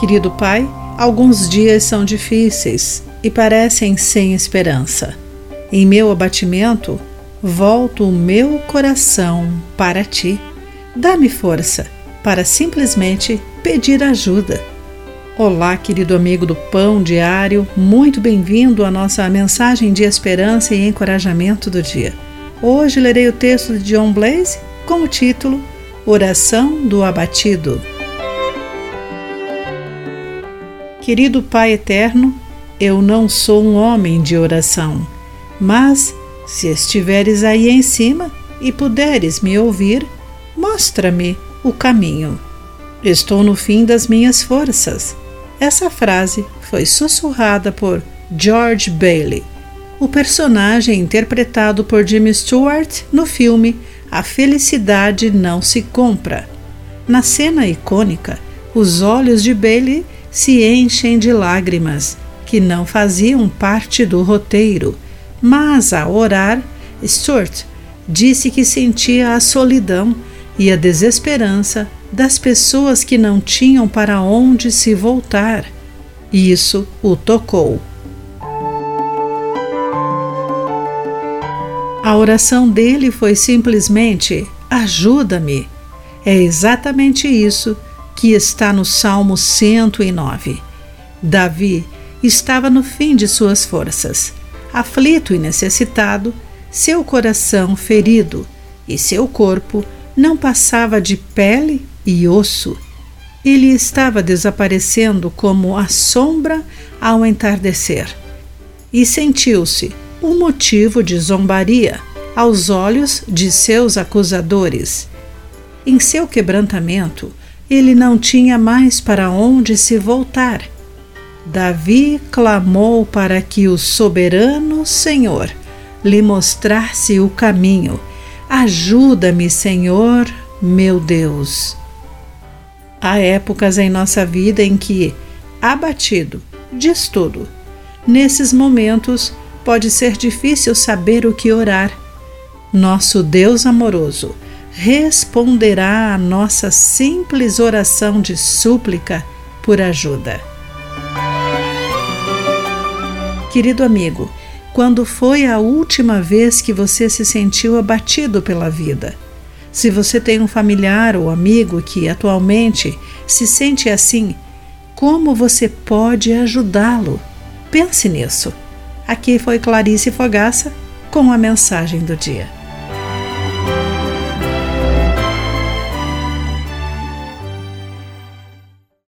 Querido Pai, alguns dias são difíceis e parecem sem esperança. Em meu abatimento, volto o meu coração para ti. Dá-me força para simplesmente pedir ajuda. Olá, querido amigo do Pão Diário, muito bem-vindo à nossa mensagem de esperança e encorajamento do dia. Hoje lerei o texto de John Blaze com o título Oração do Abatido. Querido Pai eterno, eu não sou um homem de oração, mas se estiveres aí em cima e puderes me ouvir, mostra-me o caminho. Estou no fim das minhas forças. Essa frase foi sussurrada por George Bailey, o personagem interpretado por Jimmy Stewart no filme A Felicidade Não Se Compra. Na cena icônica, os olhos de Bailey se enchem de lágrimas que não faziam parte do roteiro, mas ao orar, Stuart disse que sentia a solidão e a desesperança das pessoas que não tinham para onde se voltar. Isso o tocou. A oração dele foi simplesmente: ajuda-me. É exatamente isso que está no Salmo 109. Davi estava no fim de suas forças, aflito e necessitado, seu coração ferido e seu corpo não passava de pele e osso. Ele estava desaparecendo como a sombra ao entardecer. E sentiu-se um motivo de zombaria aos olhos de seus acusadores. Em seu quebrantamento, ele não tinha mais para onde se voltar. Davi clamou para que o soberano Senhor lhe mostrasse o caminho. Ajuda-me, Senhor, meu Deus. Há épocas em nossa vida em que, abatido, diz tudo. Nesses momentos, pode ser difícil saber o que orar. Nosso Deus amoroso responderá à nossa simples oração de súplica por ajuda. Querido amigo, quando foi a última vez que você se sentiu abatido pela vida? Se você tem um familiar ou amigo que atualmente se sente assim, como você pode ajudá-lo? Pense nisso. Aqui foi Clarice Fogaça com a mensagem do dia.